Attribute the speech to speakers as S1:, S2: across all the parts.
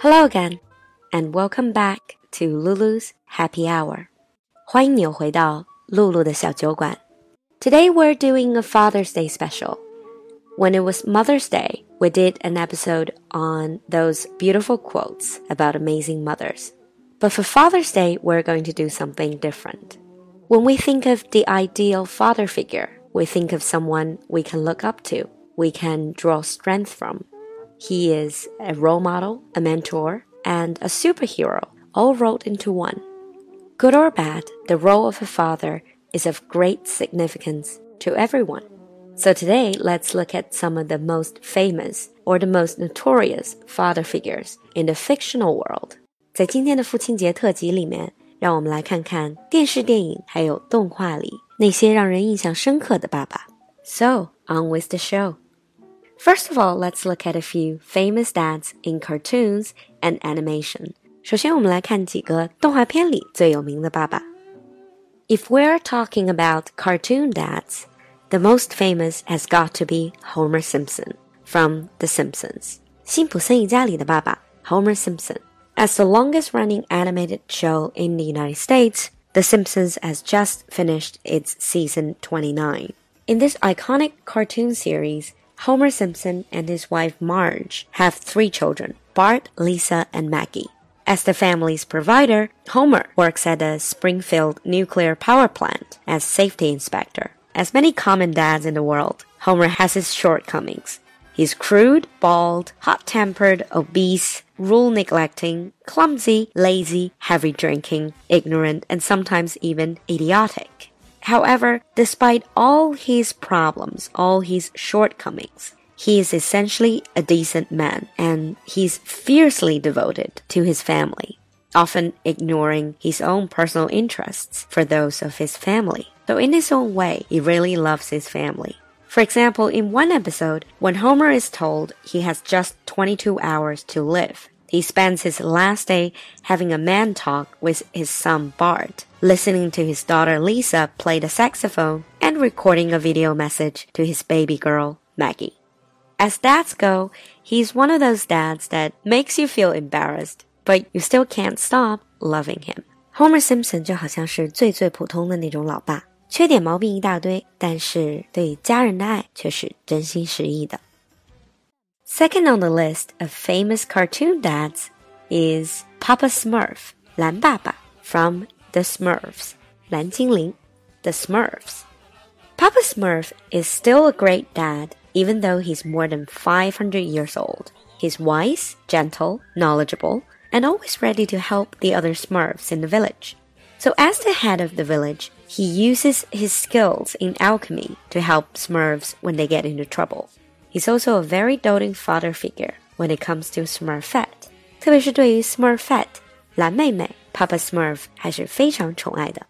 S1: Hello again, and welcome back to Lulu's Happy Hour. 欢迎你又回到露露的小酒馆。Today we're doing a Father's Day special. When it was Mother's Day, we did an episode on those beautiful quotes about amazing mothers. But for Father's Day, we're going to do something different. When we think of the ideal father figure, we think of someone we can look up to, we can draw strength from. He is a role model, a mentor, and a superhero, all rolled into one. Good or bad, the role of a father is of great significance to everyone. So today, let's look at some of the most famous or the most notorious father figures in the fictional world. 在今天的父亲节特辑里面，让我们来看看电视、电影还有动画里那些让人印象深刻的爸爸。So on with the show. First of all, let's look at a few famous dads in cartoons and animation. 首先，我们来看几个动画片里最有名的爸爸。If we're talking about cartoon dads, the most famous has got to be Homer Simpson from The Simpsons. 辛普森一家里的爸爸 Homer Simpson. As the longest running animated show in the United States, The Simpsons has just finished its season 29. In this iconic cartoon series, Homer Simpson and his wife Marge have three children Bart, Lisa, and Maggie. As the family's provider, Homer works at the Springfield nuclear power plant as safety inspector. As many common dads in the world, Homer has his shortcomings. He's crude, bald, hot tempered, obese, rule neglecting, clumsy, lazy, heavy drinking, ignorant, and sometimes even idiotic. However, despite all his problems, all his shortcomings, he is essentially a decent man and he's fiercely devoted to his family, often ignoring his own personal interests for those of his family. Though in his own way, he really loves his family. For example, in one episode, when Homer is told he has just 22 hours to live, he spends his last day having a man talk with his son Bart, listening to his daughter Lisa play the saxophone, and recording a video message to his baby girl, Maggie. As dads go, he's one of those dads that makes you feel embarrassed, but you still can't stop loving him. Homer Simpson 就好像是最最普通的那种老爸。缺点毛病一大堆，但是对家人的爱却是真心实意的。 Second on the list of famous cartoon dads is Papa Smurf, 蓝爸爸 from The Smurfs, 蓝精灵 The Smurfs. Papa Smurf is still a great dad even though he's more than 500 years old. He's wise, gentle, knowledgeable, and always ready to help the other Smurfs in the village. So as the head of the village, he uses his skills in alchemy to help Smurfs when they get into trouble. He's also a very doting father figure when it comes to Smurfette，特别是对于 Smurfette 蓝妹妹 Papa Smurf 还是非常宠爱的。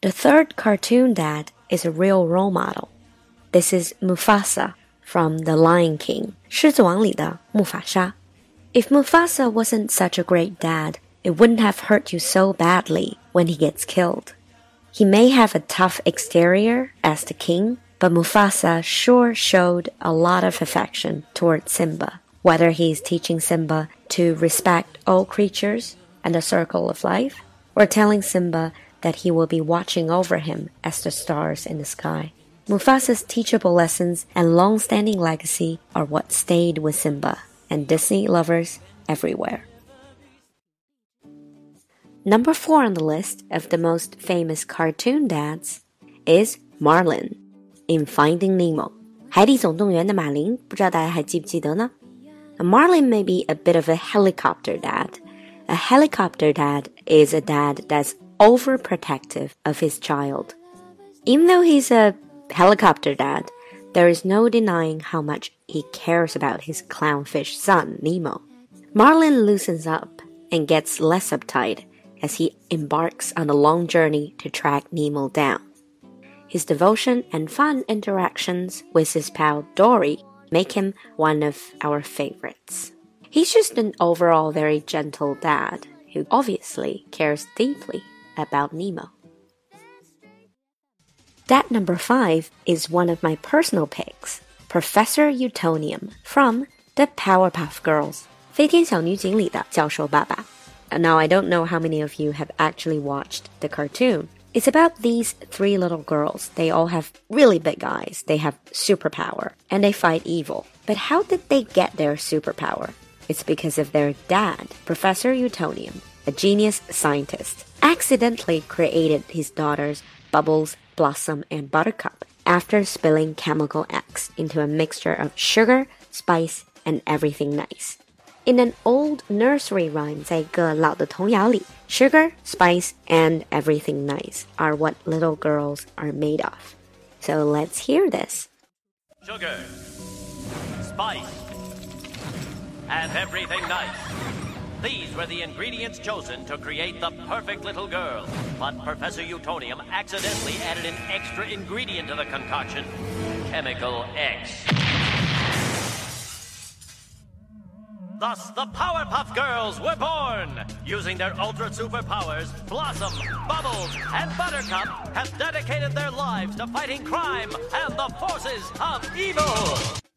S1: The third cartoon dad is a real role model. This is Mufasa from The Lion King，狮子王里的木法沙。If Mufasa wasn't such a great dad, it wouldn't have hurt you so badly when he gets killed. He may have a tough exterior as the king, but Mufasa sure showed a lot of affection toward Simba, whether he's teaching Simba to respect all creatures and the circle of life, or telling Simba that he will be watching over him as the stars in the sky. Mufasa's teachable lessons and long-standing legacy are what stayed with Simba and Disney lovers everywhere. Number four on the list of the most famous cartoon dads is Marlin in Finding Nemo. 海底总动员的马林，不知道大家还记不记得呢？Marlin may be a bit of a helicopter dad. A helicopter dad is a dad that's overprotective of his child. Even though he's a helicopter dad, there is no denying how much he cares about his clownfish son, Nemo. Marlin loosens up and gets less uptight as he embarks on a long journey to track Nemo down. His devotion and fun interactions with his pal Dory make him one of our favorites. He's just an overall very gentle dad who obviously cares deeply about Nemo. Dad number five is one of my personal picks, Professor Utonium from the Powerpuff Girls. 飞天小女警里的教授爸爸。Now I don't know how many of you have actually watched the cartoon. it's about these three little girls. They all have really big eyes. They have superpower and they fight evil. But how did they get their superpower? It's because of their dad, Professor Utonium, a genius scientist, accidentally created his daughters Bubbles, Blossom, and Buttercup after spilling chemical X into a mixture of sugar, spice, and everything nice. In an old nursery rhyme, 在一个老的童谣里，sugar, spice, and everything nice are what little girls are made of. So let's hear this.
S2: Sugar, spice, and everything nice. These were the ingredients chosen to create the perfect little girl. But Professor Utonium accidentally added an extra ingredient to the concoction chemical X. Thus, the Powerpuff Girls were born. Using their ultra superpowers, Blossom, Bubbles, and Buttercup have dedicated their lives to fighting crime and the forces of evil.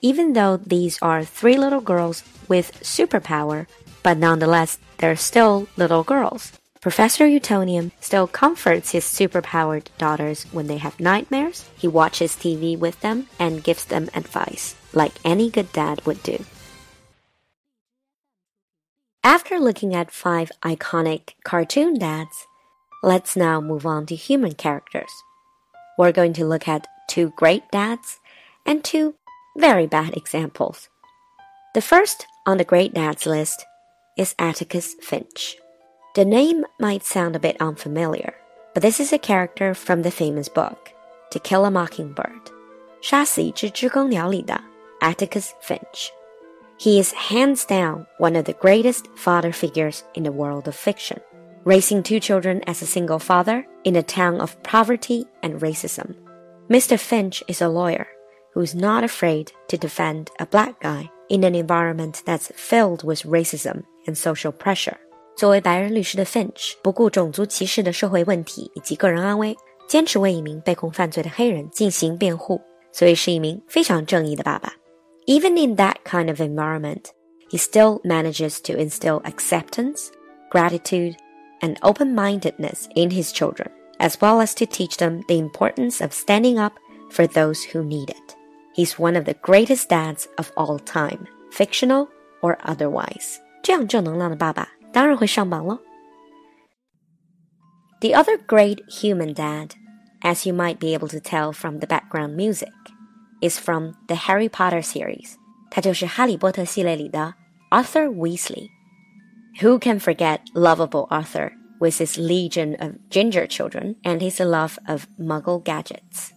S1: Even though these are three little girls with superpower, but nonetheless, they're still little girls. Professor Utonium still comforts his superpowered daughters when they have nightmares. He watches TV with them and gives them advice, like any good dad would do. After looking at five iconic cartoon dads, let's now move on to human characters. We're going to look at two great dads and two very bad examples. The first on the great dads list is Atticus Finch. The name might sound a bit unfamiliar, but this is a character from the famous book, To Kill a Mockingbird. 杀死一只知更鸟里的 Atticus Finch. He is hands down one of the greatest father figures in the world of fiction, raising two children as a single father in a town of poverty and racism. Mr. Finch is a lawyer who is not afraid to defend a black guy in an environment that's filled with racism and social pressure. 作为白人律师的 Finch，不顾种族歧视的社会问题以及个人安危，坚持为一名被控犯罪的黑人进行辩护，所以是一名非常正义的爸爸。 Even in that kind of environment, he still manages to instill acceptance, gratitude, and open mindedness in his children, as well as to teach them the importance of standing up for those who need it. He's one of the greatest dads of all time, fictional or otherwise. The other great human dad, as you might be able to tell from the background music, is from the Harry Potter series，他就是哈利波特系列里的 Arthur Weasley. Who can forget lovable Arthur with his legion of ginger children and his love of muggle gadgets?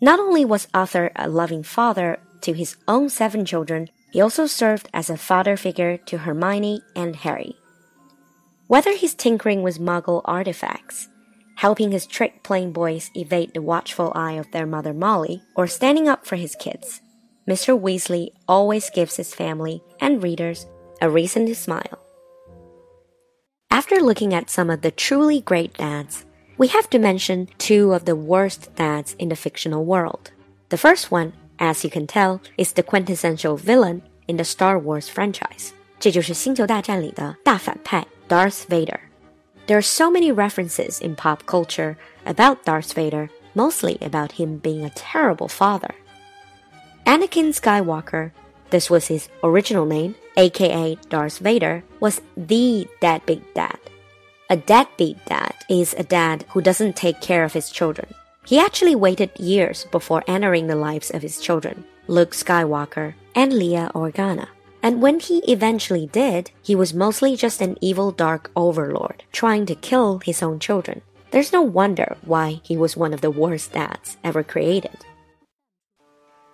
S1: Not only was Arthur a loving father to his own seven children, he also served as a father figure to Hermione and Harry. Whether he's tinkering with muggle artifacts, helping his trick playing boys evade the watchful eye of their mother Molly, or standing up for his kids. Mr. Weasley always gives his family and readers a reason to smile. After looking at some of the truly great dads, we have to mention two of the worst dads in the fictional world. The first one, as you can tell, is the quintessential villain in the Star Wars franchise. 这就是《星球大战》里的大反派 Darth Vader。 There are so many references in pop culture about Darth Vader, mostly about him being a terrible father. Anakin Skywalker, this was his original name, aka Darth Vader, was the deadbeat dad. A deadbeat dad is a dad who doesn't take care of his children. He actually waited years before entering the lives of his children, Luke Skywalker and Leia Organa. And when he eventually did, he was mostly just an evil dark overlord trying to kill his own children. There's no wonder why he was one of the worst dads ever created.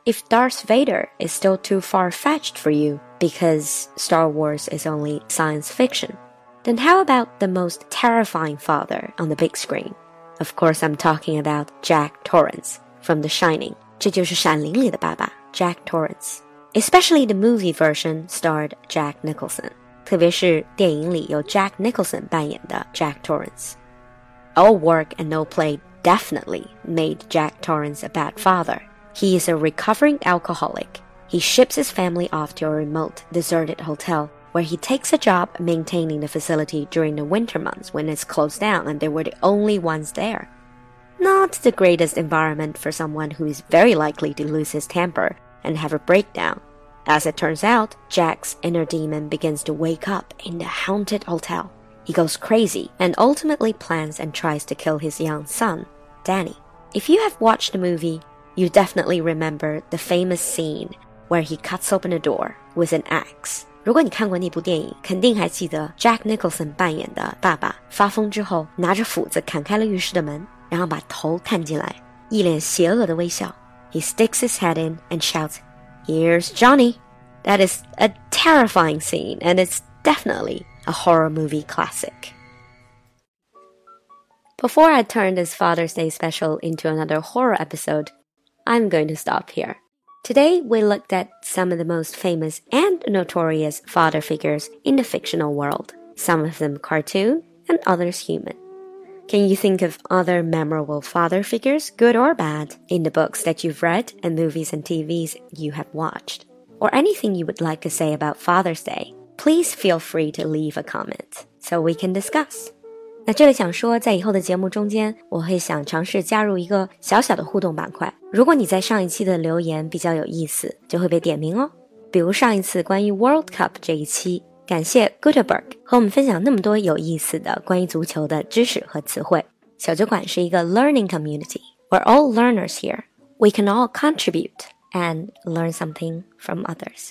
S1: If Darth Vader is still too far fetched for you because Star Wars is only science fiction, then how about the most terrifying father on the big screen? Of course, I'm talking about Jack Torrance from The Shining. 这就是《闪灵》里的爸爸 Jack Torrance。 Especially the movie version starred Jack Nicholson，特别是电影里有 Jack Nicholson 扮演的 Jack Torrance。All work and no play definitely made Jack Torrance a bad father. He is a recovering alcoholic. he ships his family off to a remote, deserted hotel where he takes a job maintaining the facility during the winter months when it's closed down and they were the only ones there. Not the greatest environment for someone who is very likely to lose his temper and have a breakdown. As it turns out, Jack's inner demon begins to wake up in the haunted hotel. He goes crazy and ultimately plans and tries to kill his young son, Danny. If you have watched the movie, you definitely remember the famous scene where he cuts open a door with an axe. 如果你看过那部电影，肯定还记得 Jack Nicholson 扮演的爸爸发疯之后，拿着斧子砍开了浴室的门，然后把头探进来，一脸邪恶的微笑。 He sticks his head in and shouts, "Here's Johnny." That is a terrifying scene, and it's definitely a horror movie classic. Before I turn this Father's Day special into another horror episode, I'm going to stop here. Today, we looked at some of the most famous and notorious father figures in the fictional world, some of them cartoon and others human. Can you think of other memorable father figures, good or bad, in the books that you've read and movies and TVs you have watched? Or anything you would like to say about Father's Day? Please feel free to leave a comment so we can discuss. 那这里想说，在以后的节目中间，我会想尝试加入一个小小的互动板块。如果你在上一期的留言比较有意思，就会被点名哦。比如上一次关于 World Cup 这一期， 感谢 Gutenberg 和我们分享那么多有意思的关于足球的知识和词汇。小酒馆是一个 learning community，we're all learners here，we can all contribute and learn something from others。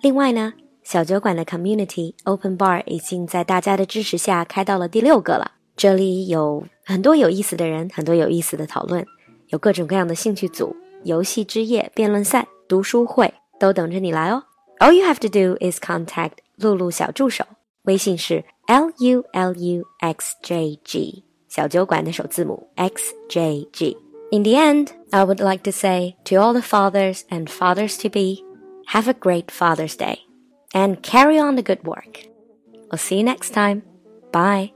S1: 另外呢。小酒馆的 Community Open Bar 已经在大家的支持下开到了第六个了。这里有很多有意思的人，很多有意思的讨论，有各种各样的兴趣组、游戏之夜、辩论赛、读书会，都等着你来哦。All you have to do is contact 露露小助手，微信是 L U L U X J G，小酒馆的首字母 X J G。In the end, I would like to say to all the fathers and fathers to be, have a great Father's Day and carry on the good work. We'll see you next time. Bye.